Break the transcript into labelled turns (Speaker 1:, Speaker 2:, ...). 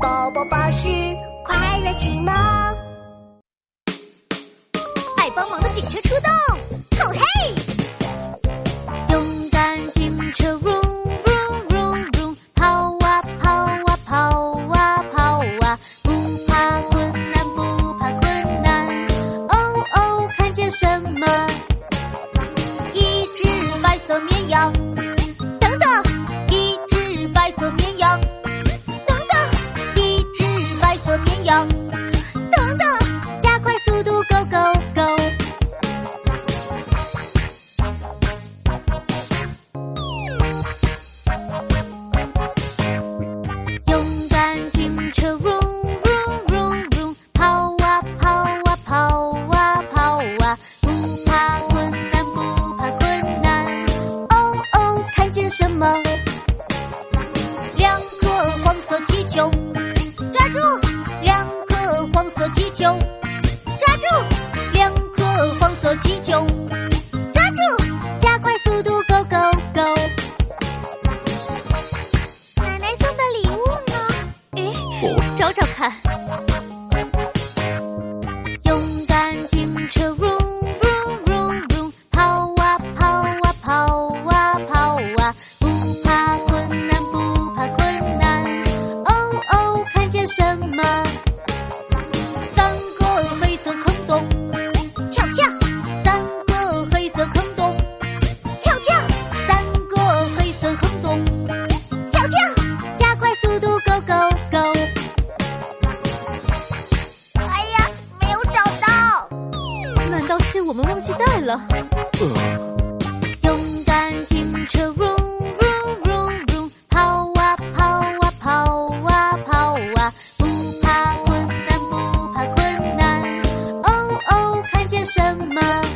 Speaker 1: 宝宝巴士快乐启蒙。爱帮忙的警车出动吼嘿！
Speaker 2: 猫
Speaker 1: 两个黄色气球抓住！两个黄色气球抓住！两个黄色气球抓住！
Speaker 2: 加快速度 go go go
Speaker 1: 奶奶送的礼物呢？
Speaker 2: 诶找找看。我们忘记带了，勇敢警车，run run run run，跑啊跑啊跑啊跑啊，不怕困难，不怕困难。哦哦，看见什么？